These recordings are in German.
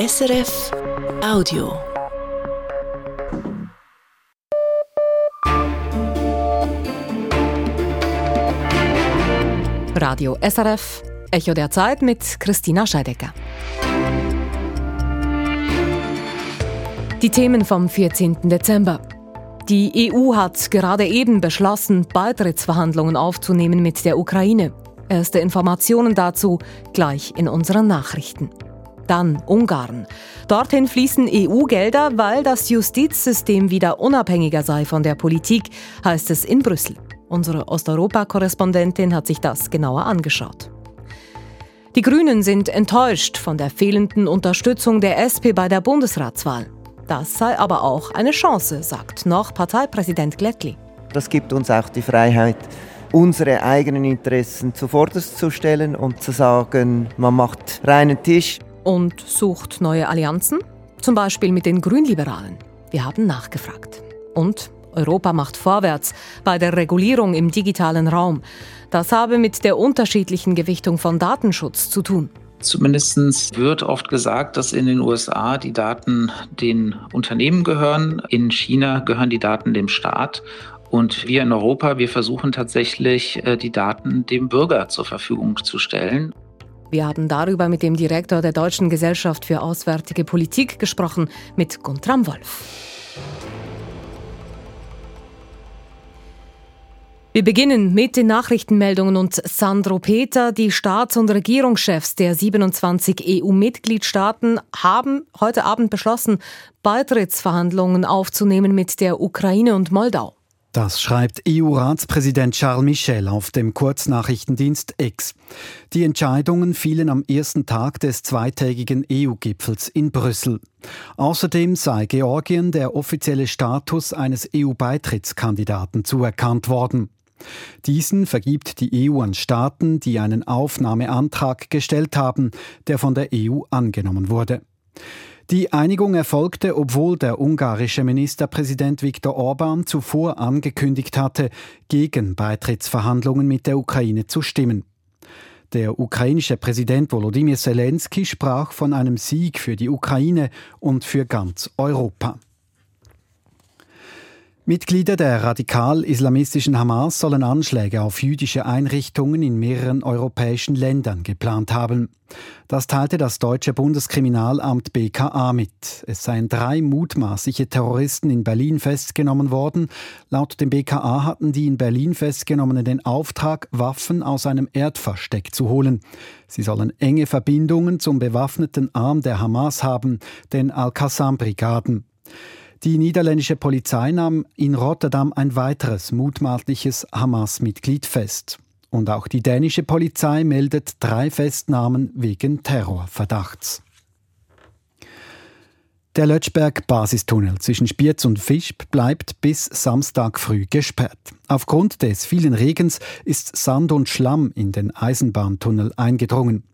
SRF Audio. Radio SRF, Echo der Zeit mit Christina Scheidecker. Die Themen vom 14. Dezember. Die EU hat gerade eben beschlossen, Beitrittsverhandlungen aufzunehmen mit der Ukraine. Erste Informationen dazu gleich in unseren Nachrichten. Dann Ungarn. Dorthin fließen EU-Gelder, weil das Justizsystem wieder unabhängiger sei von der Politik, heißt es in Brüssel. Unsere Osteuropa-Korrespondentin hat sich das genauer angeschaut. Die Grünen sind enttäuscht von der fehlenden Unterstützung der SP bei der Bundesratswahl. Das sei aber auch eine Chance, sagt noch Parteipräsident Glättli. Das gibt uns auch die Freiheit, unsere eigenen Interessen zuvorderst zu stellen und zu sagen, man macht reinen Tisch. Und sucht neue Allianzen, zum Beispiel mit den Grünliberalen. Wir haben nachgefragt. Und Europa macht vorwärts bei der Regulierung im digitalen Raum. Das habe mit der unterschiedlichen Gewichtung von Datenschutz zu tun. Zumindest wird oft gesagt, dass in den USA die Daten den Unternehmen gehören, in China gehören die Daten dem Staat. Und wir in Europa, wir versuchen tatsächlich, äh, die Daten dem Bürger zur Verfügung zu stellen. Wir haben darüber mit dem Direktor der Deutschen Gesellschaft für Auswärtige Politik gesprochen, mit Guntram Wolf. Wir beginnen mit den Nachrichtenmeldungen und Sandro Peter. Die Staats- und Regierungschefs der 27 EU-Mitgliedstaaten haben heute Abend beschlossen, Beitrittsverhandlungen aufzunehmen mit der Ukraine und Moldau. Das schreibt EU-Ratspräsident Charles Michel auf dem Kurznachrichtendienst X. Die Entscheidungen fielen am ersten Tag des zweitägigen EU-Gipfels in Brüssel. Außerdem sei Georgien der offizielle Status eines EU-Beitrittskandidaten zuerkannt worden. Diesen vergibt die EU an Staaten, die einen Aufnahmeantrag gestellt haben, der von der EU angenommen wurde. Die Einigung erfolgte, obwohl der ungarische Ministerpräsident Viktor Orban zuvor angekündigt hatte, gegen Beitrittsverhandlungen mit der Ukraine zu stimmen. Der ukrainische Präsident Volodymyr Zelensky sprach von einem Sieg für die Ukraine und für ganz Europa. Mitglieder der radikal-islamistischen Hamas sollen Anschläge auf jüdische Einrichtungen in mehreren europäischen Ländern geplant haben. Das teilte das deutsche Bundeskriminalamt BKA mit. Es seien drei mutmaßliche Terroristen in Berlin festgenommen worden. Laut dem BKA hatten die in Berlin festgenommenen den Auftrag, Waffen aus einem Erdversteck zu holen. Sie sollen enge Verbindungen zum bewaffneten Arm der Hamas haben, den Al-Qassam-Brigaden. Die niederländische Polizei nahm in Rotterdam ein weiteres mutmaßliches Hamas-Mitglied fest. Und auch die dänische Polizei meldet drei Festnahmen wegen Terrorverdachts. Der Lötschberg-Basistunnel zwischen Spiez und Fischb bleibt bis Samstag früh gesperrt. Aufgrund des vielen Regens ist Sand und Schlamm in den Eisenbahntunnel eingedrungen.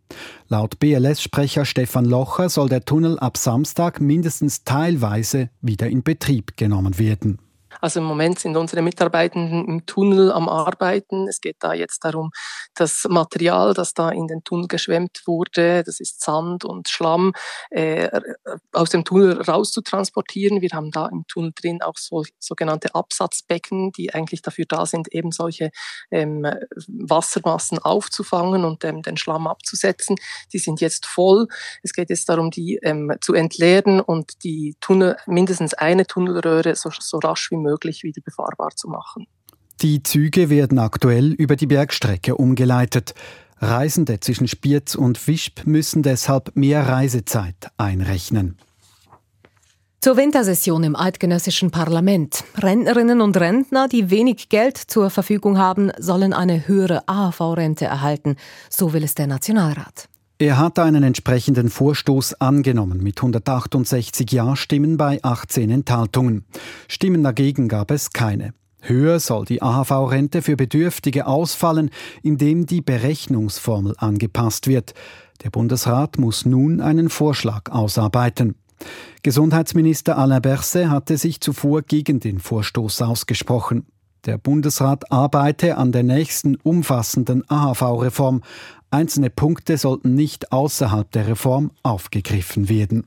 Laut BLS-Sprecher Stefan Locher soll der Tunnel ab Samstag mindestens teilweise wieder in Betrieb genommen werden. Also im Moment sind unsere Mitarbeitenden im Tunnel am Arbeiten. Es geht da jetzt darum, das Material, das da in den Tunnel geschwemmt wurde, das ist Sand und Schlamm, äh, aus dem Tunnel rauszutransportieren. Wir haben da im Tunnel drin auch so, sogenannte Absatzbecken, die eigentlich dafür da sind, eben solche ähm, Wassermassen aufzufangen und ähm, den Schlamm abzusetzen. Die sind jetzt voll. Es geht jetzt darum, die ähm, zu entleeren und die Tunnel, mindestens eine Tunnelröhre so, so rasch wie möglich wieder befahrbar zu machen. Die Züge werden aktuell über die Bergstrecke umgeleitet. Reisende zwischen Spiez und Wischb müssen deshalb mehr Reisezeit einrechnen. Zur Wintersession im eidgenössischen Parlament. Rentnerinnen und Rentner, die wenig Geld zur Verfügung haben, sollen eine höhere AHV-Rente erhalten. So will es der Nationalrat. Er hat einen entsprechenden Vorstoß angenommen mit 168 Ja-Stimmen bei 18 Enthaltungen. Stimmen dagegen gab es keine. Höher soll die AHV-Rente für Bedürftige ausfallen, indem die Berechnungsformel angepasst wird. Der Bundesrat muss nun einen Vorschlag ausarbeiten. Gesundheitsminister Alain Berset hatte sich zuvor gegen den Vorstoß ausgesprochen. Der Bundesrat arbeite an der nächsten umfassenden AHV-Reform. Einzelne Punkte sollten nicht außerhalb der Reform aufgegriffen werden.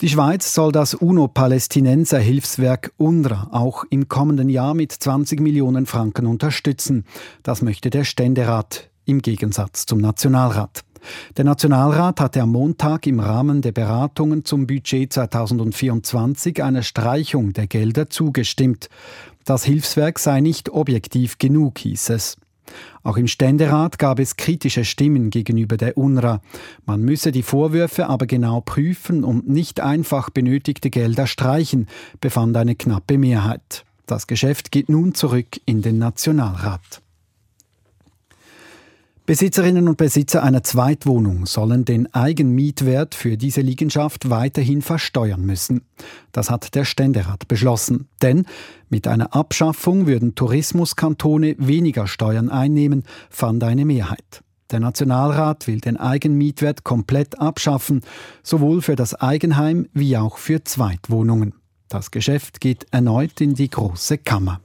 Die Schweiz soll das UNO-Palästinenser-Hilfswerk UNRWA auch im kommenden Jahr mit 20 Millionen Franken unterstützen. Das möchte der Ständerat im Gegensatz zum Nationalrat. Der Nationalrat hatte am Montag im Rahmen der Beratungen zum Budget 2024 einer Streichung der Gelder zugestimmt. Das Hilfswerk sei nicht objektiv genug, hieß es. Auch im Ständerat gab es kritische Stimmen gegenüber der UNRWA. Man müsse die Vorwürfe aber genau prüfen und nicht einfach benötigte Gelder streichen, befand eine knappe Mehrheit. Das Geschäft geht nun zurück in den Nationalrat. Besitzerinnen und Besitzer einer Zweitwohnung sollen den Eigenmietwert für diese Liegenschaft weiterhin versteuern müssen. Das hat der Ständerat beschlossen. Denn mit einer Abschaffung würden Tourismuskantone weniger Steuern einnehmen, fand eine Mehrheit. Der Nationalrat will den Eigenmietwert komplett abschaffen, sowohl für das Eigenheim wie auch für Zweitwohnungen. Das Geschäft geht erneut in die große Kammer.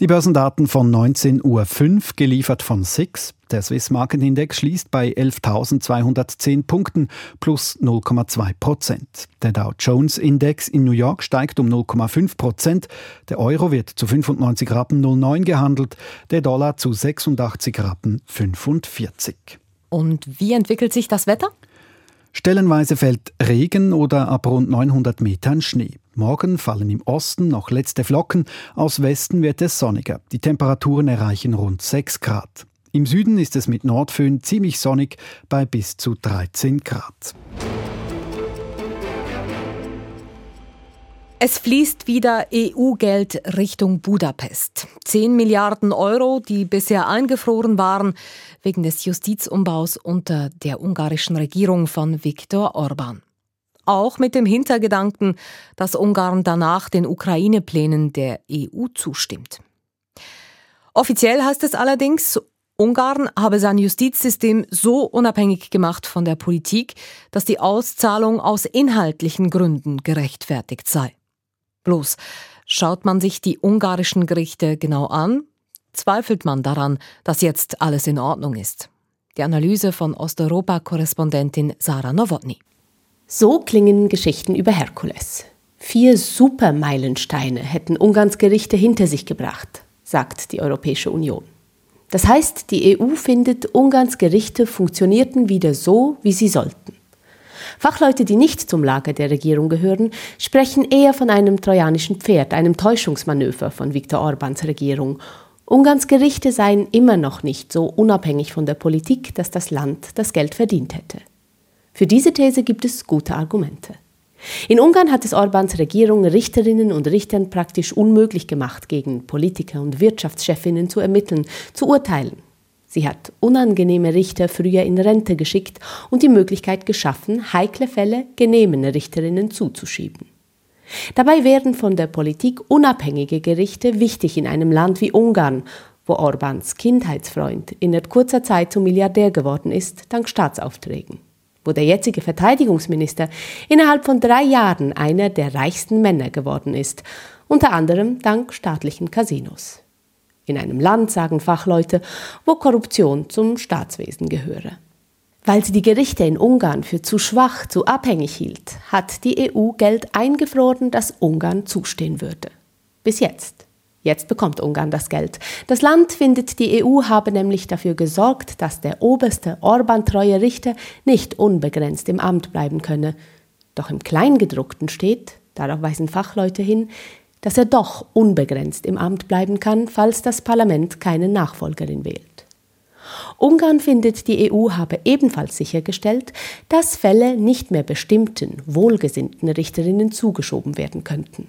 Die Börsendaten von 19.05 Uhr geliefert von SIX. Der Swiss Market Index schließt bei 11.210 Punkten plus 0,2 Prozent. Der Dow Jones Index in New York steigt um 0,5 Prozent. Der Euro wird zu 95 Rappen 09 gehandelt, der Dollar zu 86 Rappen 45. Und wie entwickelt sich das Wetter? Stellenweise fällt Regen oder ab rund 900 Metern Schnee. Morgen fallen im Osten noch letzte Flocken, aus Westen wird es sonniger. Die Temperaturen erreichen rund 6 Grad. Im Süden ist es mit Nordföhn ziemlich sonnig bei bis zu 13 Grad. Es fließt wieder EU-Geld Richtung Budapest. 10 Milliarden Euro, die bisher eingefroren waren wegen des Justizumbaus unter der ungarischen Regierung von Viktor Orban auch mit dem Hintergedanken, dass Ungarn danach den Ukraine-Plänen der EU zustimmt. Offiziell heißt es allerdings, Ungarn habe sein Justizsystem so unabhängig gemacht von der Politik, dass die Auszahlung aus inhaltlichen Gründen gerechtfertigt sei. Bloß schaut man sich die ungarischen Gerichte genau an, zweifelt man daran, dass jetzt alles in Ordnung ist. Die Analyse von Osteuropa-Korrespondentin Sarah Nowotny. So klingen Geschichten über Herkules. Vier Supermeilensteine hätten Ungarns Gerichte hinter sich gebracht, sagt die Europäische Union. Das heißt, die EU findet, Ungarns Gerichte funktionierten wieder so, wie sie sollten. Fachleute, die nicht zum Lager der Regierung gehören, sprechen eher von einem trojanischen Pferd, einem Täuschungsmanöver von Viktor Orbans Regierung. Ungarns Gerichte seien immer noch nicht so unabhängig von der Politik, dass das Land das Geld verdient hätte. Für diese These gibt es gute Argumente. In Ungarn hat es Orbans Regierung Richterinnen und Richtern praktisch unmöglich gemacht, gegen Politiker und Wirtschaftschefinnen zu ermitteln, zu urteilen. Sie hat unangenehme Richter früher in Rente geschickt und die Möglichkeit geschaffen, heikle Fälle genehmen Richterinnen zuzuschieben. Dabei wären von der Politik unabhängige Gerichte wichtig in einem Land wie Ungarn, wo Orbans Kindheitsfreund in kurzer Zeit zum Milliardär geworden ist, dank Staatsaufträgen wo der jetzige Verteidigungsminister innerhalb von drei Jahren einer der reichsten Männer geworden ist, unter anderem dank staatlichen Casinos. In einem Land, sagen Fachleute, wo Korruption zum Staatswesen gehöre. Weil sie die Gerichte in Ungarn für zu schwach, zu abhängig hielt, hat die EU Geld eingefroren, das Ungarn zustehen würde. Bis jetzt. Jetzt bekommt Ungarn das Geld. Das Land findet, die EU habe nämlich dafür gesorgt, dass der oberste Orban-treue Richter nicht unbegrenzt im Amt bleiben könne. Doch im Kleingedruckten steht, darauf weisen Fachleute hin, dass er doch unbegrenzt im Amt bleiben kann, falls das Parlament keine Nachfolgerin wählt. Ungarn findet, die EU habe ebenfalls sichergestellt, dass Fälle nicht mehr bestimmten, wohlgesinnten Richterinnen zugeschoben werden könnten.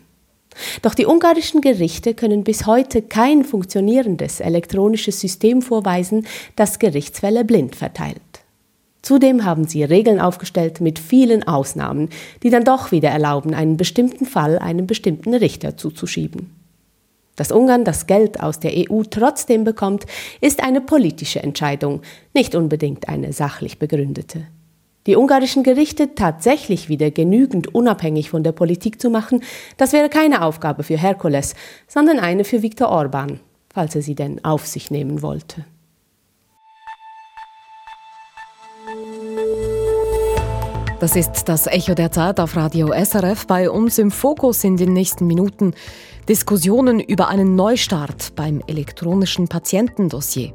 Doch die ungarischen Gerichte können bis heute kein funktionierendes elektronisches System vorweisen, das Gerichtsfälle blind verteilt. Zudem haben sie Regeln aufgestellt mit vielen Ausnahmen, die dann doch wieder erlauben, einen bestimmten Fall einem bestimmten Richter zuzuschieben. Dass Ungarn das Geld aus der EU trotzdem bekommt, ist eine politische Entscheidung, nicht unbedingt eine sachlich begründete. Die ungarischen Gerichte tatsächlich wieder genügend unabhängig von der Politik zu machen, das wäre keine Aufgabe für Herkules, sondern eine für Viktor Orban, falls er sie denn auf sich nehmen wollte. Das ist das Echo der Zeit auf Radio SRF. Bei uns im Fokus in den nächsten Minuten Diskussionen über einen Neustart beim elektronischen Patientendossier.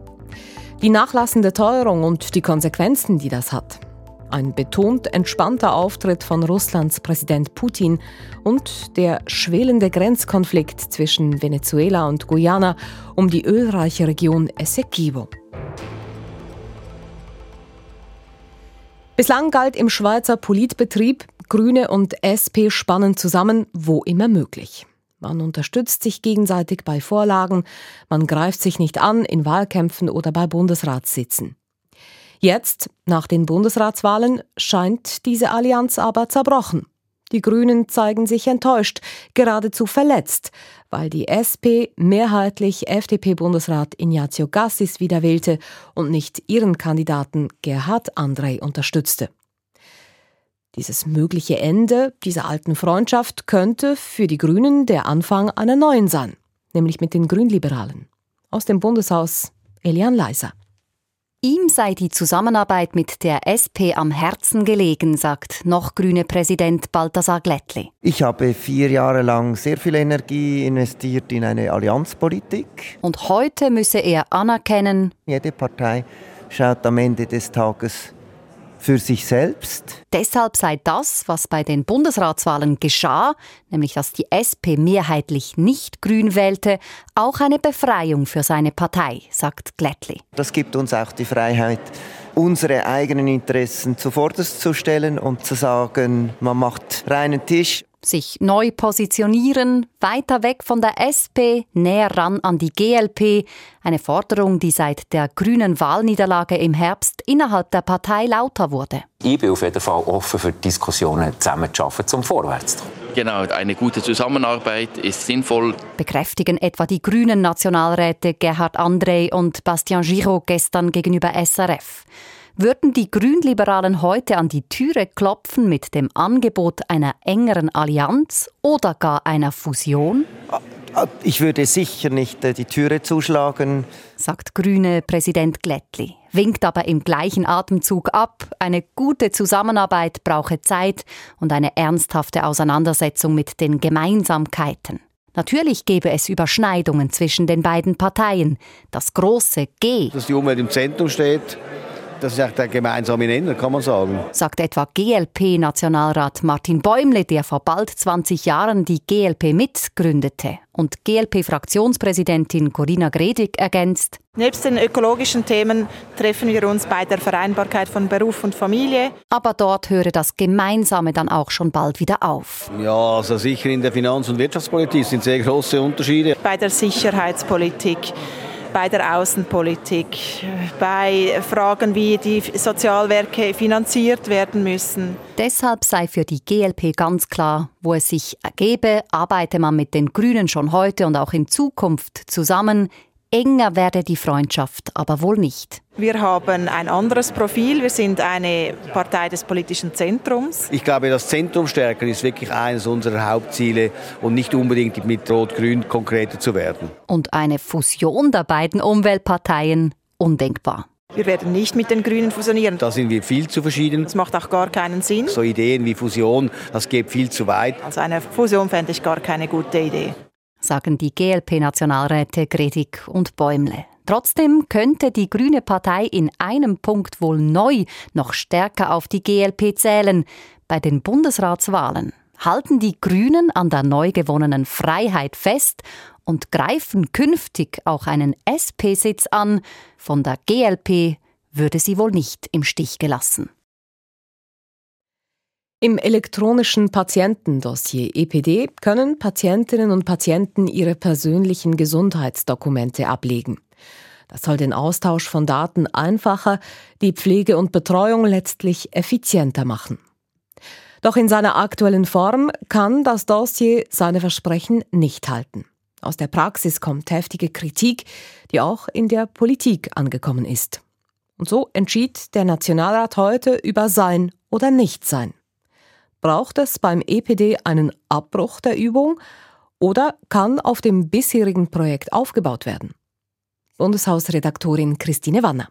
Die nachlassende Teuerung und die Konsequenzen, die das hat. Ein betont entspannter Auftritt von Russlands Präsident Putin und der schwelende Grenzkonflikt zwischen Venezuela und Guyana um die ölreiche Region Essequibo. Bislang galt im Schweizer Politbetrieb, Grüne und SP spannen zusammen, wo immer möglich. Man unterstützt sich gegenseitig bei Vorlagen, man greift sich nicht an in Wahlkämpfen oder bei Bundesratssitzen. Jetzt, nach den Bundesratswahlen, scheint diese Allianz aber zerbrochen. Die Grünen zeigen sich enttäuscht, geradezu verletzt, weil die SP mehrheitlich FDP-Bundesrat Ignazio Gassis wieder wählte und nicht ihren Kandidaten Gerhard André unterstützte. Dieses mögliche Ende dieser alten Freundschaft könnte für die Grünen der Anfang einer neuen sein, nämlich mit den Grünliberalen. Aus dem Bundeshaus Elian Leiser. Ihm sei die Zusammenarbeit mit der SP am Herzen gelegen, sagt noch grüne Präsident Balthasar Glättli. Ich habe vier Jahre lang sehr viel Energie investiert in eine Allianzpolitik. Und heute müsse er anerkennen, jede Partei schaut am Ende des Tages für sich selbst. Deshalb sei das, was bei den Bundesratswahlen geschah, nämlich dass die SP mehrheitlich nicht grün wählte, auch eine Befreiung für seine Partei, sagt Glättli. Das gibt uns auch die Freiheit, unsere eigenen Interessen zuvorderst zu stellen und zu sagen, man macht reinen Tisch sich neu positionieren, weiter weg von der SP, näher ran an die GLP, eine Forderung, die seit der grünen Wahlniederlage im Herbst innerhalb der Partei lauter wurde. Ich bin auf jeden Fall offen für Diskussionen zusammenzuarbeiten, um vorwärts zu kommen. Genau, eine gute Zusammenarbeit ist sinnvoll. Bekräftigen etwa die grünen Nationalräte Gerhard André und Bastien Giraud gestern gegenüber SRF. Würden die Grünliberalen heute an die Türe klopfen mit dem Angebot einer engeren Allianz oder gar einer Fusion? Ich würde sicher nicht äh, die Türe zuschlagen, sagt grüne Präsident Glättli, winkt aber im gleichen Atemzug ab, eine gute Zusammenarbeit brauche Zeit und eine ernsthafte Auseinandersetzung mit den Gemeinsamkeiten. Natürlich gäbe es Überschneidungen zwischen den beiden Parteien. Das große G. Dass die Umwelt im Zentrum steht, das ist der gemeinsame Nenner, kann man sagen. Sagt etwa GLP-Nationalrat Martin Bäumle, der vor bald 20 Jahren die GLP mitgründete. Und GLP-Fraktionspräsidentin Corinna Gredig ergänzt. Nebst den ökologischen Themen treffen wir uns bei der Vereinbarkeit von Beruf und Familie. Aber dort höre das Gemeinsame dann auch schon bald wieder auf. Ja, also sicher in der Finanz- und Wirtschaftspolitik sind sehr große Unterschiede. Bei der Sicherheitspolitik bei der Außenpolitik, bei Fragen, wie die Sozialwerke finanziert werden müssen. Deshalb sei für die GLP ganz klar, wo es sich ergebe, arbeite man mit den Grünen schon heute und auch in Zukunft zusammen, Enger werde die Freundschaft aber wohl nicht. Wir haben ein anderes Profil. Wir sind eine Partei des politischen Zentrums. Ich glaube, das Zentrum stärken ist wirklich eines unserer Hauptziele und nicht unbedingt mit Rot-Grün konkreter zu werden. Und eine Fusion der beiden Umweltparteien undenkbar. Wir werden nicht mit den Grünen fusionieren. Da sind wir viel zu verschieden. Das macht auch gar keinen Sinn. So Ideen wie Fusion, das geht viel zu weit. Also eine Fusion fände ich gar keine gute Idee sagen die GLP-Nationalräte Gredig und Bäumle. Trotzdem könnte die Grüne Partei in einem Punkt wohl neu noch stärker auf die GLP zählen. Bei den Bundesratswahlen halten die Grünen an der neu gewonnenen Freiheit fest und greifen künftig auch einen SP-Sitz an. Von der GLP würde sie wohl nicht im Stich gelassen. Im elektronischen Patientendossier EPD können Patientinnen und Patienten ihre persönlichen Gesundheitsdokumente ablegen. Das soll den Austausch von Daten einfacher, die Pflege und Betreuung letztlich effizienter machen. Doch in seiner aktuellen Form kann das Dossier seine Versprechen nicht halten. Aus der Praxis kommt heftige Kritik, die auch in der Politik angekommen ist. Und so entschied der Nationalrat heute über sein oder Nichtsein. Braucht es beim EPD einen Abbruch der Übung oder kann auf dem bisherigen Projekt aufgebaut werden? Bundeshausredaktorin Christine Wanner.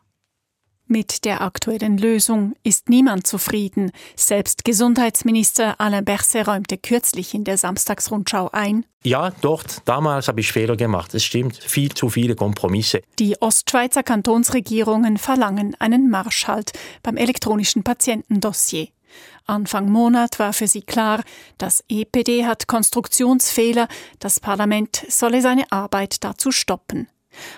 Mit der aktuellen Lösung ist niemand zufrieden. Selbst Gesundheitsminister Alain Berset räumte kürzlich in der Samstagsrundschau ein. Ja, dort, damals habe ich Fehler gemacht. Es stimmt, viel zu viele Kompromisse. Die Ostschweizer Kantonsregierungen verlangen einen Marschhalt beim elektronischen Patientendossier. Anfang Monat war für sie klar, das EPD hat Konstruktionsfehler, das Parlament solle seine Arbeit dazu stoppen.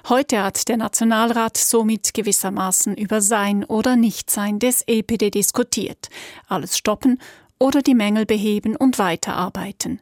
Heute hat der Nationalrat somit gewissermaßen über Sein oder Nichtsein des EPD diskutiert. Alles stoppen oder die Mängel beheben und weiterarbeiten.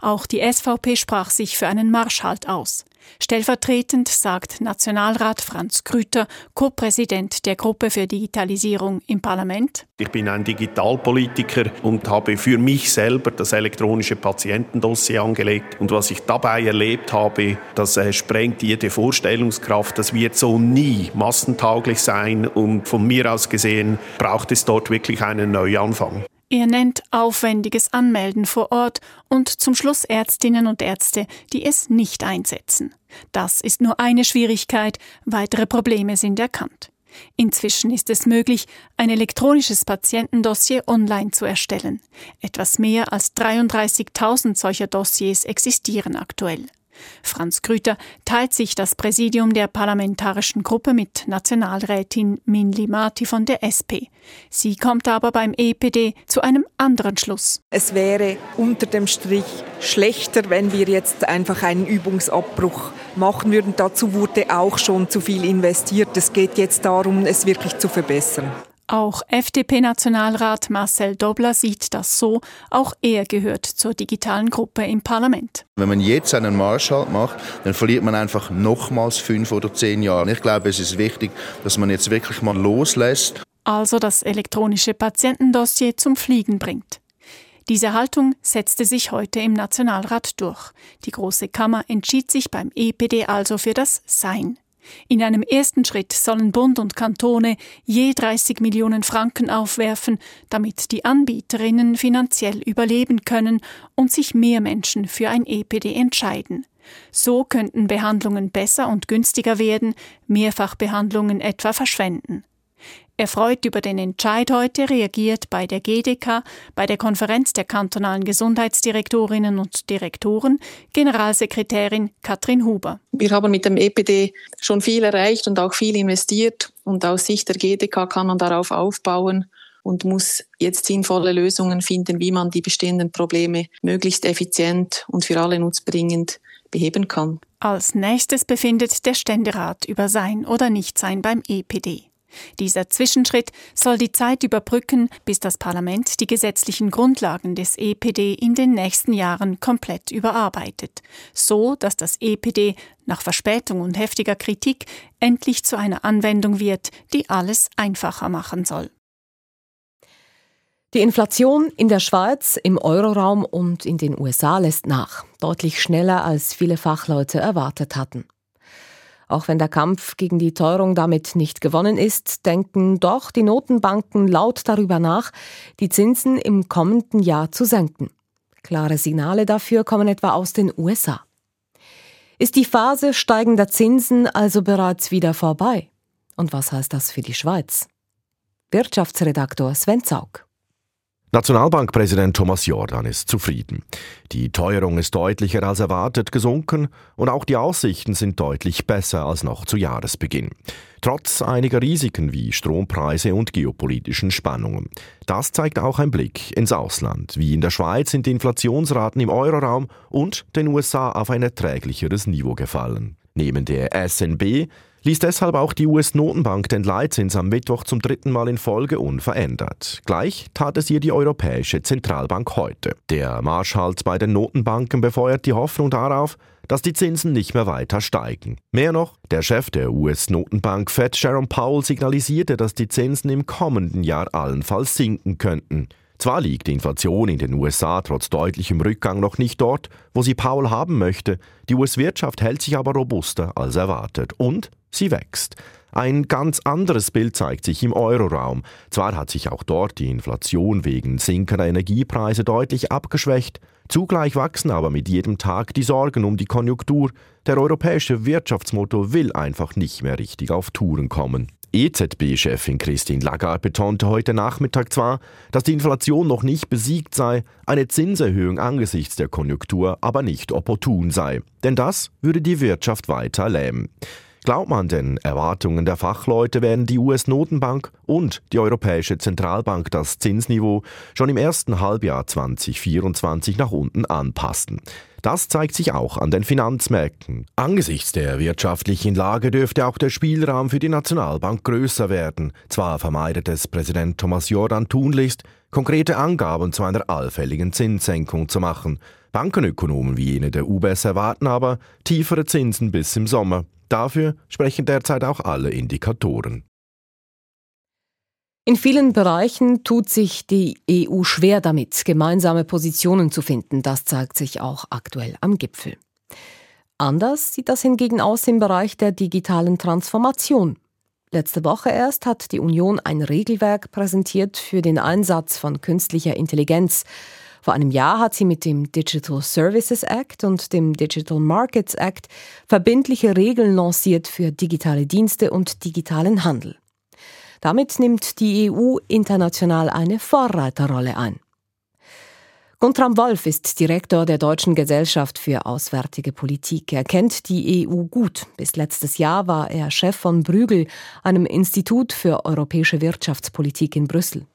Auch die SVP sprach sich für einen Marschhalt aus. Stellvertretend sagt Nationalrat Franz Grüter, Co-Präsident der Gruppe für Digitalisierung im Parlament. Ich bin ein Digitalpolitiker und habe für mich selber das elektronische Patientendossier angelegt. Und was ich dabei erlebt habe, das äh, sprengt jede Vorstellungskraft. Das wird so nie massentauglich sein. Und von mir aus gesehen braucht es dort wirklich einen Neuanfang. Er nennt aufwendiges Anmelden vor Ort und zum Schluss Ärztinnen und Ärzte, die es nicht einsetzen. Das ist nur eine Schwierigkeit, weitere Probleme sind erkannt. Inzwischen ist es möglich, ein elektronisches Patientendossier online zu erstellen. Etwas mehr als 33.000 solcher Dossiers existieren aktuell. Franz Grüter teilt sich das Präsidium der parlamentarischen Gruppe mit Nationalrätin Minli Mati von der SP. Sie kommt aber beim EPD zu einem anderen Schluss. Es wäre unter dem Strich schlechter, wenn wir jetzt einfach einen Übungsabbruch machen würden. Dazu wurde auch schon zu viel investiert. Es geht jetzt darum, es wirklich zu verbessern. Auch FDP-Nationalrat Marcel Dobler sieht das so. Auch er gehört zur digitalen Gruppe im Parlament. Wenn man jetzt einen Marschhalt macht, dann verliert man einfach nochmals fünf oder zehn Jahre. Ich glaube, es ist wichtig, dass man jetzt wirklich mal loslässt. Also das elektronische Patientendossier zum Fliegen bringt. Diese Haltung setzte sich heute im Nationalrat durch. Die Große Kammer entschied sich beim EPD also für das Sein. In einem ersten Schritt sollen Bund und Kantone je 30 Millionen Franken aufwerfen, damit die Anbieterinnen finanziell überleben können und sich mehr Menschen für ein EPD entscheiden. So könnten Behandlungen besser und günstiger werden, Mehrfachbehandlungen etwa verschwenden. Erfreut über den Entscheid heute reagiert bei der GDK, bei der Konferenz der kantonalen Gesundheitsdirektorinnen und Direktoren, Generalsekretärin Katrin Huber. Wir haben mit dem EPD schon viel erreicht und auch viel investiert und aus Sicht der GDK kann man darauf aufbauen und muss jetzt sinnvolle Lösungen finden, wie man die bestehenden Probleme möglichst effizient und für alle nutzbringend beheben kann. Als nächstes befindet der Ständerat über sein oder Nichtsein beim EPD. Dieser Zwischenschritt soll die Zeit überbrücken, bis das Parlament die gesetzlichen Grundlagen des EPD in den nächsten Jahren komplett überarbeitet, so dass das EPD nach Verspätung und heftiger Kritik endlich zu einer Anwendung wird, die alles einfacher machen soll. Die Inflation in der Schweiz, im Euroraum und in den USA lässt nach, deutlich schneller als viele Fachleute erwartet hatten. Auch wenn der Kampf gegen die Teuerung damit nicht gewonnen ist, denken doch die Notenbanken laut darüber nach, die Zinsen im kommenden Jahr zu senken. Klare Signale dafür kommen etwa aus den USA. Ist die Phase steigender Zinsen also bereits wieder vorbei? Und was heißt das für die Schweiz? Wirtschaftsredaktor Sven Zaug. Nationalbankpräsident Thomas Jordan ist zufrieden. Die Teuerung ist deutlicher als erwartet gesunken und auch die Aussichten sind deutlich besser als noch zu Jahresbeginn. Trotz einiger Risiken wie Strompreise und geopolitischen Spannungen. Das zeigt auch ein Blick ins Ausland. Wie in der Schweiz sind die Inflationsraten im Euroraum und den USA auf ein erträglicheres Niveau gefallen. Neben der SNB ließ deshalb auch die US-Notenbank den Leitzins am Mittwoch zum dritten Mal in Folge unverändert. Gleich tat es ihr die Europäische Zentralbank heute. Der Marschhalt bei den Notenbanken befeuert die Hoffnung darauf, dass die Zinsen nicht mehr weiter steigen. Mehr noch, der Chef der US-Notenbank Fed Sharon Powell signalisierte, dass die Zinsen im kommenden Jahr allenfalls sinken könnten. Zwar liegt die Inflation in den USA trotz deutlichem Rückgang noch nicht dort, wo sie Paul haben möchte, die US-Wirtschaft hält sich aber robuster als erwartet und sie wächst. Ein ganz anderes Bild zeigt sich im Euroraum. Zwar hat sich auch dort die Inflation wegen sinkender Energiepreise deutlich abgeschwächt, zugleich wachsen aber mit jedem Tag die Sorgen um die Konjunktur. Der europäische Wirtschaftsmotor will einfach nicht mehr richtig auf Touren kommen. EZB-Chefin Christine Lagarde betonte heute Nachmittag zwar, dass die Inflation noch nicht besiegt sei, eine Zinserhöhung angesichts der Konjunktur aber nicht opportun sei. Denn das würde die Wirtschaft weiter lähmen. Glaubt man den Erwartungen der Fachleute, werden die US-Notenbank und die Europäische Zentralbank das Zinsniveau schon im ersten Halbjahr 2024 nach unten anpassen. Das zeigt sich auch an den Finanzmärkten. Angesichts der wirtschaftlichen Lage dürfte auch der Spielraum für die Nationalbank größer werden. Zwar vermeidet es Präsident Thomas Jordan tunlichst, konkrete Angaben zu einer allfälligen Zinssenkung zu machen. Bankenökonomen wie jene der UBS erwarten aber tiefere Zinsen bis im Sommer. Dafür sprechen derzeit auch alle Indikatoren. In vielen Bereichen tut sich die EU schwer damit, gemeinsame Positionen zu finden. Das zeigt sich auch aktuell am Gipfel. Anders sieht das hingegen aus im Bereich der digitalen Transformation. Letzte Woche erst hat die Union ein Regelwerk präsentiert für den Einsatz von künstlicher Intelligenz. Vor einem Jahr hat sie mit dem Digital Services Act und dem Digital Markets Act verbindliche Regeln lanciert für digitale Dienste und digitalen Handel. Damit nimmt die EU international eine Vorreiterrolle ein. Guntram Wolf ist Direktor der Deutschen Gesellschaft für Auswärtige Politik. Er kennt die EU gut. Bis letztes Jahr war er Chef von Brügel, einem Institut für europäische Wirtschaftspolitik in Brüssel.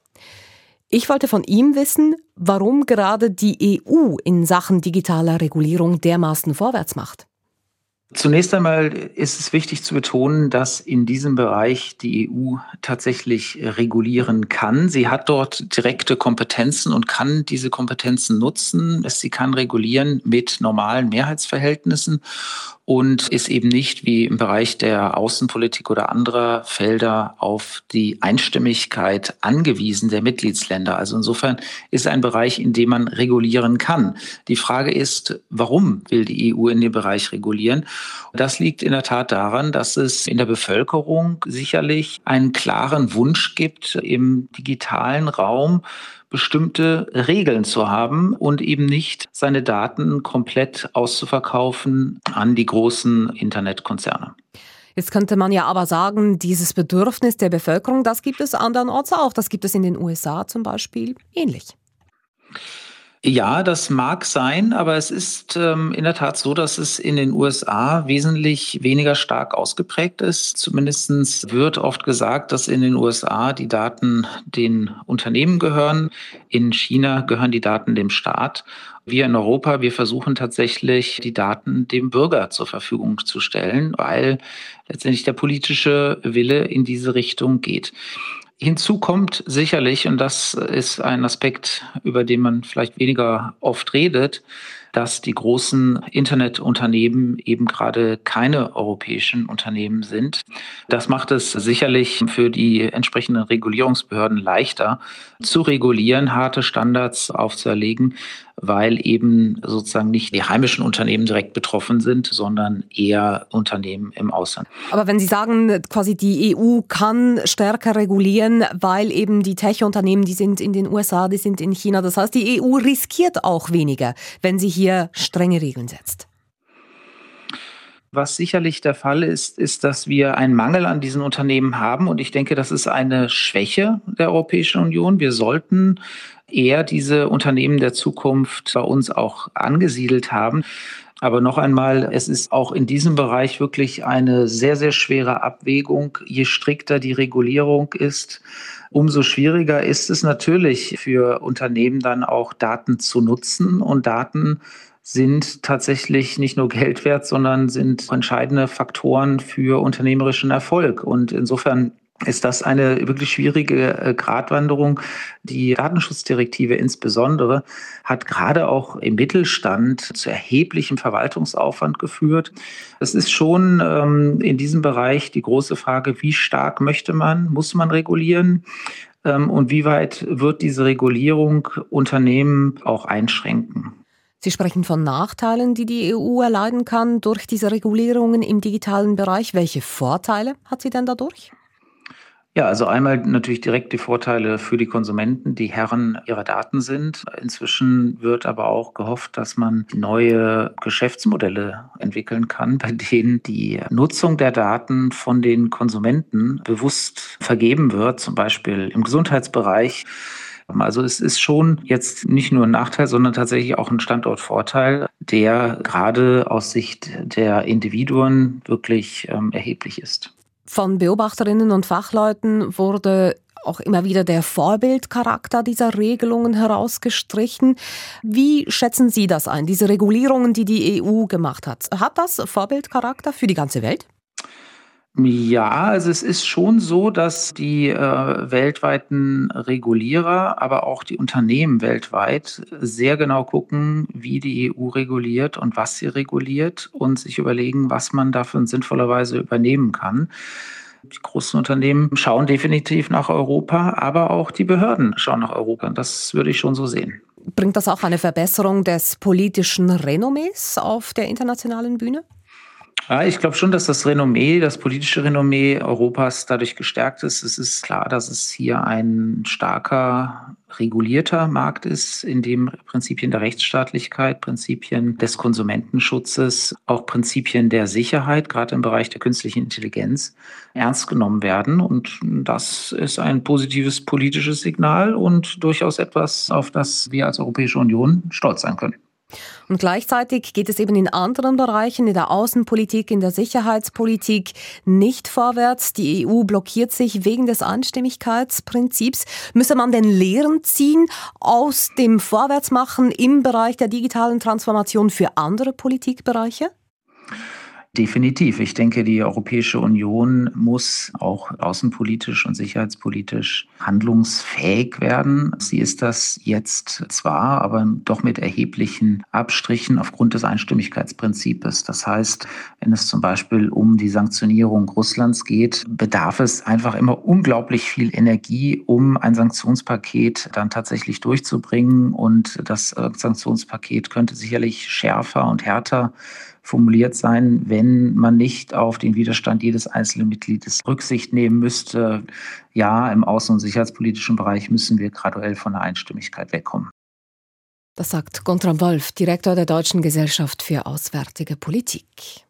Ich wollte von ihm wissen, warum gerade die EU in Sachen digitaler Regulierung dermaßen vorwärts macht. Zunächst einmal ist es wichtig zu betonen, dass in diesem Bereich die EU tatsächlich regulieren kann. Sie hat dort direkte Kompetenzen und kann diese Kompetenzen nutzen. Sie kann regulieren mit normalen Mehrheitsverhältnissen und ist eben nicht wie im Bereich der Außenpolitik oder anderer Felder auf die Einstimmigkeit angewiesen der Mitgliedsländer. Also insofern ist ein Bereich, in dem man regulieren kann. Die Frage ist, warum will die EU in dem Bereich regulieren? Das liegt in der Tat daran, dass es in der Bevölkerung sicherlich einen klaren Wunsch gibt, im digitalen Raum bestimmte Regeln zu haben und eben nicht seine Daten komplett auszuverkaufen an die großen Internetkonzerne. Jetzt könnte man ja aber sagen, dieses Bedürfnis der Bevölkerung, das gibt es andernorts auch. Das gibt es in den USA zum Beispiel ähnlich. Ja, das mag sein, aber es ist ähm, in der Tat so, dass es in den USA wesentlich weniger stark ausgeprägt ist. Zumindest wird oft gesagt, dass in den USA die Daten den Unternehmen gehören. In China gehören die Daten dem Staat. Wir in Europa, wir versuchen tatsächlich, die Daten dem Bürger zur Verfügung zu stellen, weil letztendlich der politische Wille in diese Richtung geht. Hinzu kommt sicherlich, und das ist ein Aspekt, über den man vielleicht weniger oft redet, dass die großen Internetunternehmen eben gerade keine europäischen Unternehmen sind. Das macht es sicherlich für die entsprechenden Regulierungsbehörden leichter zu regulieren, harte Standards aufzuerlegen, weil eben sozusagen nicht die heimischen Unternehmen direkt betroffen sind, sondern eher Unternehmen im Ausland. Aber wenn Sie sagen, quasi die EU kann stärker regulieren, weil eben die Tech-Unternehmen, die sind in den USA, die sind in China, das heißt, die EU riskiert auch weniger, wenn sie hier strenge Regeln setzt. Was sicherlich der Fall ist, ist, dass wir einen Mangel an diesen Unternehmen haben. Und ich denke, das ist eine Schwäche der Europäischen Union. Wir sollten eher diese Unternehmen der Zukunft bei uns auch angesiedelt haben. Aber noch einmal, es ist auch in diesem Bereich wirklich eine sehr, sehr schwere Abwägung. Je strikter die Regulierung ist, umso schwieriger ist es natürlich für Unternehmen dann auch Daten zu nutzen und Daten sind tatsächlich nicht nur Geld wert, sondern sind entscheidende Faktoren für unternehmerischen Erfolg. Und insofern ist das eine wirklich schwierige äh, Gratwanderung. Die Datenschutzdirektive insbesondere hat gerade auch im Mittelstand zu erheblichem Verwaltungsaufwand geführt. Es ist schon ähm, in diesem Bereich die große Frage, wie stark möchte man, muss man regulieren? Ähm, und wie weit wird diese Regulierung Unternehmen auch einschränken? Sie sprechen von Nachteilen, die die EU erleiden kann durch diese Regulierungen im digitalen Bereich. Welche Vorteile hat sie denn dadurch? Ja, also einmal natürlich direkt die Vorteile für die Konsumenten, die Herren ihrer Daten sind. Inzwischen wird aber auch gehofft, dass man neue Geschäftsmodelle entwickeln kann, bei denen die Nutzung der Daten von den Konsumenten bewusst vergeben wird, zum Beispiel im Gesundheitsbereich. Also es ist schon jetzt nicht nur ein Nachteil, sondern tatsächlich auch ein Standortvorteil, der gerade aus Sicht der Individuen wirklich ähm, erheblich ist. Von Beobachterinnen und Fachleuten wurde auch immer wieder der Vorbildcharakter dieser Regelungen herausgestrichen. Wie schätzen Sie das ein, diese Regulierungen, die die EU gemacht hat? Hat das Vorbildcharakter für die ganze Welt? Ja, also es ist schon so, dass die äh, weltweiten Regulierer, aber auch die Unternehmen weltweit sehr genau gucken, wie die EU reguliert und was sie reguliert und sich überlegen, was man dafür in sinnvoller Weise übernehmen kann. Die großen Unternehmen schauen definitiv nach Europa, aber auch die Behörden schauen nach Europa. Das würde ich schon so sehen. Bringt das auch eine Verbesserung des politischen Renommees auf der internationalen Bühne? Ja, ich glaube schon, dass das Renommee, das politische Renommee Europas dadurch gestärkt ist. Es ist klar, dass es hier ein starker regulierter Markt ist, in dem Prinzipien der Rechtsstaatlichkeit, Prinzipien des Konsumentenschutzes, auch Prinzipien der Sicherheit, gerade im Bereich der künstlichen Intelligenz, ernst genommen werden. Und das ist ein positives politisches Signal und durchaus etwas, auf das wir als Europäische Union stolz sein können. Und gleichzeitig geht es eben in anderen Bereichen, in der Außenpolitik, in der Sicherheitspolitik nicht vorwärts. Die EU blockiert sich wegen des Einstimmigkeitsprinzips. Müsse man denn Lehren ziehen aus dem Vorwärtsmachen im Bereich der digitalen Transformation für andere Politikbereiche? Definitiv. Ich denke, die Europäische Union muss auch außenpolitisch und sicherheitspolitisch handlungsfähig werden. Sie ist das jetzt zwar, aber doch mit erheblichen Abstrichen aufgrund des Einstimmigkeitsprinzips. Das heißt, wenn es zum Beispiel um die Sanktionierung Russlands geht, bedarf es einfach immer unglaublich viel Energie, um ein Sanktionspaket dann tatsächlich durchzubringen. Und das Sanktionspaket könnte sicherlich schärfer und härter formuliert sein, wenn man nicht auf den Widerstand jedes einzelnen Mitgliedes Rücksicht nehmen müsste. Ja, im außen- und sicherheitspolitischen Bereich müssen wir graduell von der Einstimmigkeit wegkommen. Das sagt Gontram Wolf, Direktor der Deutschen Gesellschaft für Auswärtige Politik.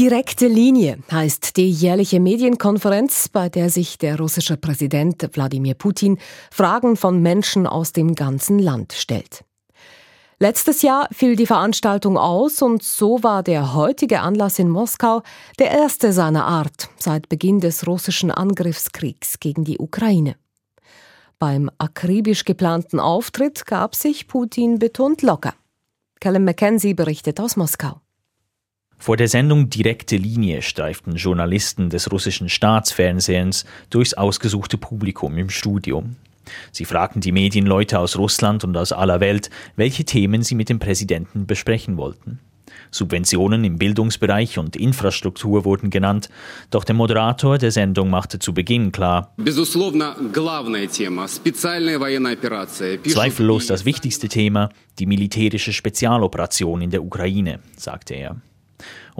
Direkte Linie heißt die jährliche Medienkonferenz, bei der sich der russische Präsident Wladimir Putin Fragen von Menschen aus dem ganzen Land stellt. Letztes Jahr fiel die Veranstaltung aus und so war der heutige Anlass in Moskau der erste seiner Art seit Beginn des russischen Angriffskriegs gegen die Ukraine. Beim akribisch geplanten Auftritt gab sich Putin betont locker. Callum McKenzie berichtet aus Moskau. Vor der Sendung Direkte Linie streiften Journalisten des russischen Staatsfernsehens durchs ausgesuchte Publikum im Studio. Sie fragten die Medienleute aus Russland und aus aller Welt, welche Themen sie mit dem Präsidenten besprechen wollten. Subventionen im Bildungsbereich und Infrastruktur wurden genannt, doch der Moderator der Sendung machte zu Beginn klar, Zweifellos das wichtigste Thema, die militärische Spezialoperation in der Ukraine, sagte er.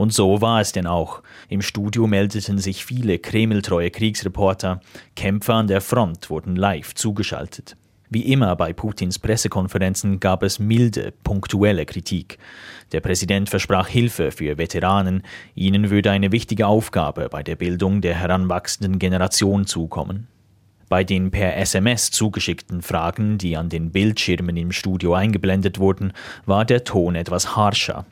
Und so war es denn auch. Im Studio meldeten sich viele kremltreue Kriegsreporter. Kämpfer an der Front wurden live zugeschaltet. Wie immer bei Putins Pressekonferenzen gab es milde, punktuelle Kritik. Der Präsident versprach Hilfe für Veteranen, ihnen würde eine wichtige Aufgabe bei der Bildung der heranwachsenden Generation zukommen. Bei den per SMS zugeschickten Fragen, die an den Bildschirmen im Studio eingeblendet wurden, war der Ton etwas harscher.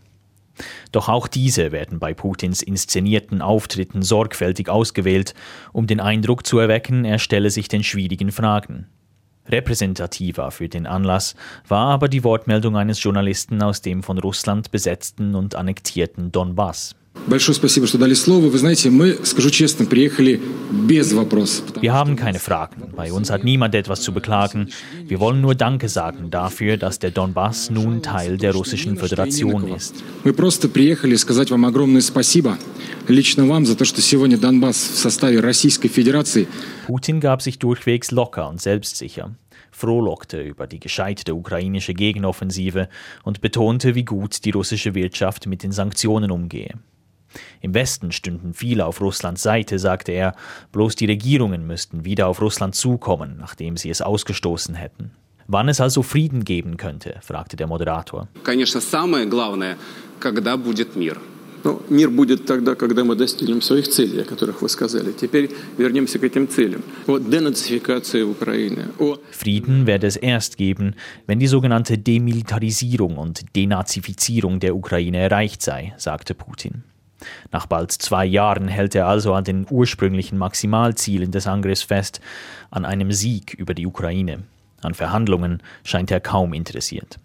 Doch auch diese werden bei Putins inszenierten Auftritten sorgfältig ausgewählt, um den Eindruck zu erwecken, er stelle sich den schwierigen Fragen. Repräsentativer für den Anlass war aber die Wortmeldung eines Journalisten aus dem von Russland besetzten und annektierten Donbass. Wir haben keine Fragen. Bei uns hat niemand etwas zu beklagen. Wir wollen nur Danke sagen dafür, dass der Donbass nun Teil der Russischen Föderation ist. Putin gab sich durchwegs locker und selbstsicher. frohlockte über die gescheiterte ukrainische Gegenoffensive und betonte, wie gut die russische Wirtschaft mit den Sanktionen umgehe. Im Westen stünden viele auf Russlands Seite, sagte er, bloß die Regierungen müssten wieder auf Russland zukommen, nachdem sie es ausgestoßen hätten. Wann es also Frieden geben könnte, fragte der Moderator. Конечно, самое главное, когда будет мир. Ну, мир будет тогда, когда мы достигнем своих целей, о которых вы сказали. Теперь вернемся к этим целям. О денацификации Украины. О... Frieden werde es erst geben, wenn die sogenannte Demilitarisierung und Denazifizierung der Ukraine erreicht sei, sagte Putin. Nach bald zwei Jahren hält er also an den ursprünglichen Maximalzielen des Angriffs fest, an einem Sieg über die Ukraine. An Verhandlungen scheint er kaum interessiert.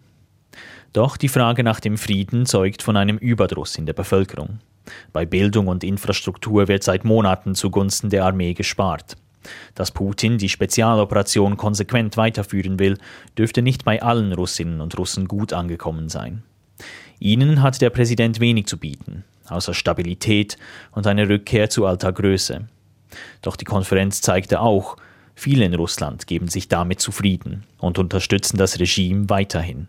Doch die Frage nach dem Frieden zeugt von einem Überdruss in der Bevölkerung. Bei Bildung und Infrastruktur wird seit Monaten zugunsten der Armee gespart. Dass Putin die Spezialoperation konsequent weiterführen will, dürfte nicht bei allen Russinnen und Russen gut angekommen sein. Ihnen hat der Präsident wenig zu bieten außer Stabilität und eine Rückkehr zu alter Größe. Doch die Konferenz zeigte auch, viele in Russland geben sich damit zufrieden und unterstützen das Regime weiterhin.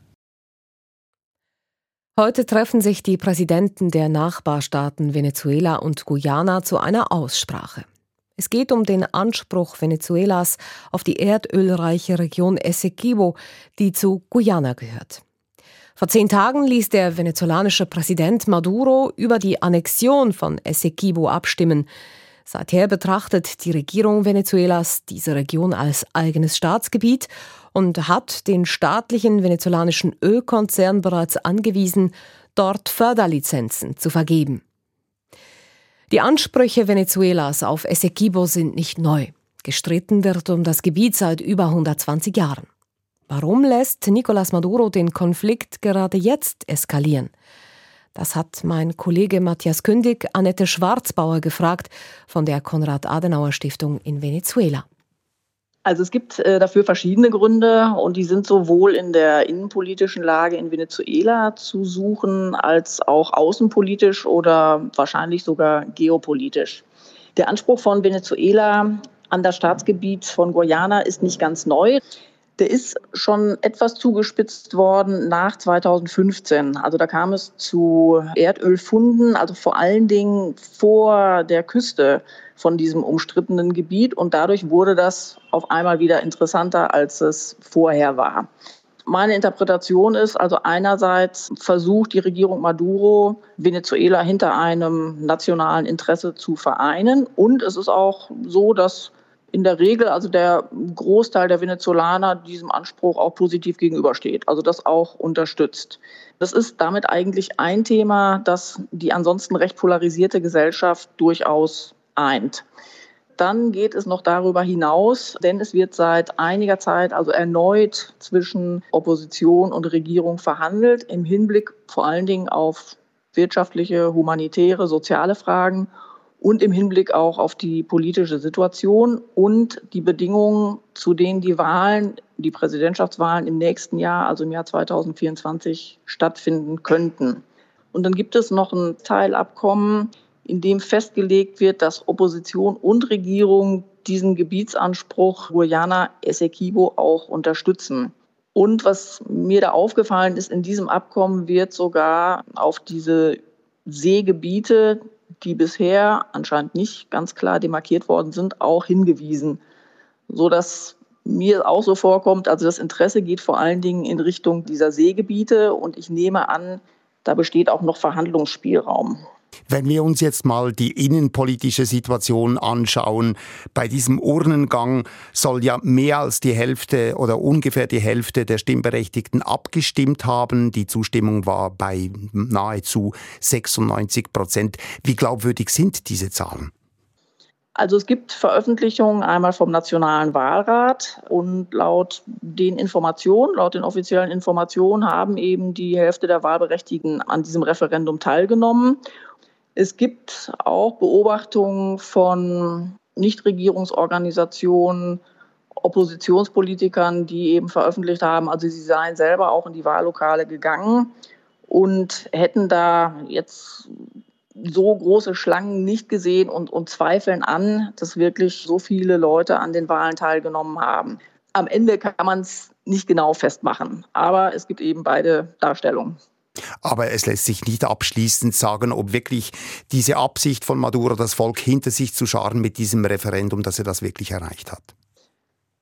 Heute treffen sich die Präsidenten der Nachbarstaaten Venezuela und Guyana zu einer Aussprache. Es geht um den Anspruch Venezuelas auf die erdölreiche Region Essequibo, die zu Guyana gehört. Vor zehn Tagen ließ der venezolanische Präsident Maduro über die Annexion von Essequibo abstimmen. Seither betrachtet die Regierung Venezuelas diese Region als eigenes Staatsgebiet und hat den staatlichen venezolanischen Ölkonzern bereits angewiesen, dort Förderlizenzen zu vergeben. Die Ansprüche Venezuelas auf Essequibo sind nicht neu. Gestritten wird um das Gebiet seit über 120 Jahren. Warum lässt Nicolás Maduro den Konflikt gerade jetzt eskalieren? Das hat mein Kollege Matthias Kündig Annette Schwarzbauer gefragt von der Konrad-Adenauer-Stiftung in Venezuela. Also es gibt äh, dafür verschiedene Gründe und die sind sowohl in der innenpolitischen Lage in Venezuela zu suchen als auch außenpolitisch oder wahrscheinlich sogar geopolitisch. Der Anspruch von Venezuela an das Staatsgebiet von Guyana ist nicht ganz neu der ist schon etwas zugespitzt worden nach 2015. Also da kam es zu Erdölfunden, also vor allen Dingen vor der Küste von diesem umstrittenen Gebiet. Und dadurch wurde das auf einmal wieder interessanter, als es vorher war. Meine Interpretation ist also einerseits versucht die Regierung Maduro Venezuela hinter einem nationalen Interesse zu vereinen. Und es ist auch so, dass in der Regel, also der Großteil der Venezolaner diesem Anspruch auch positiv gegenübersteht, also das auch unterstützt. Das ist damit eigentlich ein Thema, das die ansonsten recht polarisierte Gesellschaft durchaus eint. Dann geht es noch darüber hinaus, denn es wird seit einiger Zeit also erneut zwischen Opposition und Regierung verhandelt, im Hinblick vor allen Dingen auf wirtschaftliche, humanitäre, soziale Fragen und im Hinblick auch auf die politische Situation und die Bedingungen, zu denen die Wahlen, die Präsidentschaftswahlen im nächsten Jahr, also im Jahr 2024, stattfinden könnten. Und dann gibt es noch ein Teilabkommen, in dem festgelegt wird, dass Opposition und Regierung diesen Gebietsanspruch Guyana Essequibo auch unterstützen. Und was mir da aufgefallen ist, in diesem Abkommen wird sogar auf diese Seegebiete, die bisher anscheinend nicht ganz klar demarkiert worden sind, auch hingewiesen, so dass mir auch so vorkommt, also das Interesse geht vor allen Dingen in Richtung dieser Seegebiete und ich nehme an, da besteht auch noch Verhandlungsspielraum. Wenn wir uns jetzt mal die innenpolitische Situation anschauen, bei diesem Urnengang soll ja mehr als die Hälfte oder ungefähr die Hälfte der Stimmberechtigten abgestimmt haben. Die Zustimmung war bei nahezu 96 Prozent. Wie glaubwürdig sind diese Zahlen? Also es gibt Veröffentlichungen einmal vom Nationalen Wahlrat und laut den Informationen, laut den offiziellen Informationen haben eben die Hälfte der Wahlberechtigten an diesem Referendum teilgenommen. Es gibt auch Beobachtungen von Nichtregierungsorganisationen, Oppositionspolitikern, die eben veröffentlicht haben, also sie seien selber auch in die Wahllokale gegangen und hätten da jetzt so große Schlangen nicht gesehen und, und zweifeln an, dass wirklich so viele Leute an den Wahlen teilgenommen haben. am Ende kann man es nicht genau festmachen, aber es gibt eben beide Darstellungen. Aber es lässt sich nicht abschließend sagen, ob wirklich diese Absicht von Maduro, das Volk hinter sich zu scharen mit diesem Referendum, dass er das wirklich erreicht hat.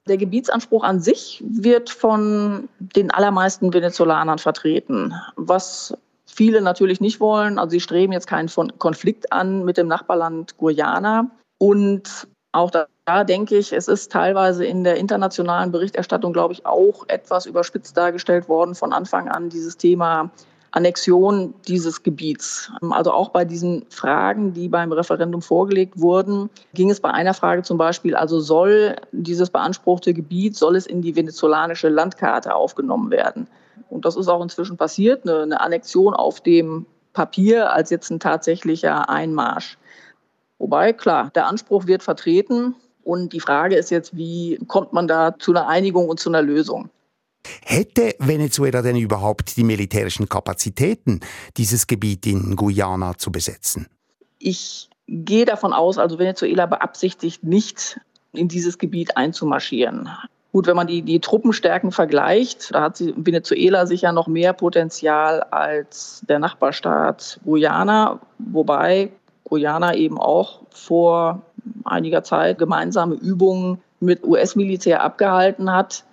Der Gebietsanspruch an sich wird von den allermeisten Venezolanern vertreten, was viele natürlich nicht wollen. Also sie streben jetzt keinen Konflikt an mit dem Nachbarland Guyana. Und auch da, da, denke ich, es ist teilweise in der internationalen Berichterstattung, glaube ich, auch etwas überspitzt dargestellt worden von Anfang an, dieses Thema Annexion dieses Gebiets. Also auch bei diesen Fragen, die beim Referendum vorgelegt wurden, ging es bei einer Frage zum Beispiel, also soll dieses beanspruchte Gebiet, soll es in die venezolanische Landkarte aufgenommen werden? Und das ist auch inzwischen passiert, eine, eine Annexion auf dem Papier als jetzt ein tatsächlicher Einmarsch. Wobei, klar, der Anspruch wird vertreten und die Frage ist jetzt, wie kommt man da zu einer Einigung und zu einer Lösung? Hätte Venezuela denn überhaupt die militärischen Kapazitäten, dieses Gebiet in Guyana zu besetzen? Ich gehe davon aus, also Venezuela beabsichtigt nicht, in dieses Gebiet einzumarschieren. Gut, wenn man die, die Truppenstärken vergleicht, da hat Venezuela sicher noch mehr Potenzial als der Nachbarstaat Guyana, wobei Guyana eben auch vor einiger Zeit gemeinsame Übungen mit US-Militär abgehalten hat.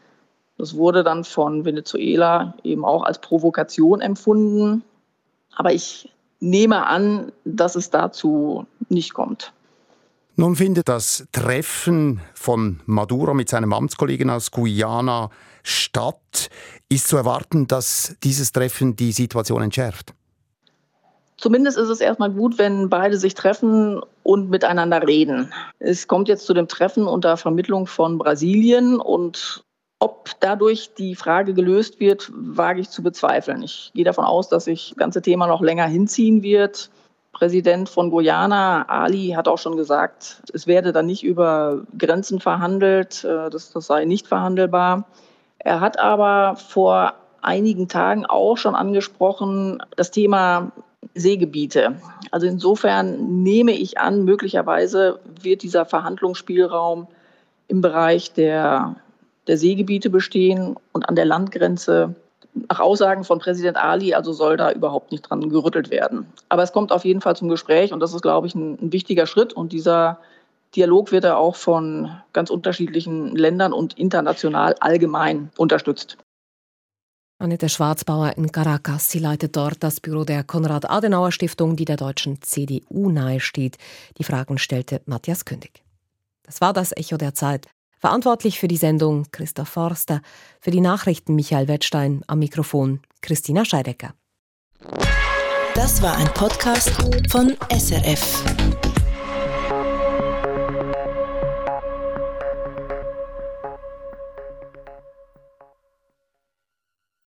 Das wurde dann von Venezuela eben auch als Provokation empfunden. Aber ich nehme an, dass es dazu nicht kommt. Nun findet das Treffen von Maduro mit seinem Amtskollegen aus Guyana statt. Ist zu erwarten, dass dieses Treffen die Situation entschärft? Zumindest ist es erstmal gut, wenn beide sich treffen und miteinander reden. Es kommt jetzt zu dem Treffen unter Vermittlung von Brasilien und ob dadurch die Frage gelöst wird, wage ich zu bezweifeln. Ich gehe davon aus, dass sich das ganze Thema noch länger hinziehen wird. Präsident von Guyana, Ali, hat auch schon gesagt, es werde dann nicht über Grenzen verhandelt, äh, das, das sei nicht verhandelbar. Er hat aber vor einigen Tagen auch schon angesprochen, das Thema Seegebiete. Also insofern nehme ich an, möglicherweise wird dieser Verhandlungsspielraum im Bereich der der Seegebiete bestehen und an der Landgrenze nach Aussagen von Präsident Ali, also soll da überhaupt nicht dran gerüttelt werden. Aber es kommt auf jeden Fall zum Gespräch und das ist, glaube ich, ein, ein wichtiger Schritt. Und dieser Dialog wird ja auch von ganz unterschiedlichen Ländern und international allgemein unterstützt. Annette Schwarzbauer in Caracas. Sie leitet dort das Büro der Konrad-Adenauer-Stiftung, die der deutschen CDU nahesteht. Die Fragen stellte Matthias Kündig. Das war das Echo der Zeit. Verantwortlich für die Sendung Christoph Forster, für die Nachrichten Michael Wettstein, am Mikrofon Christina Scheidecker. Das war ein Podcast von SRF.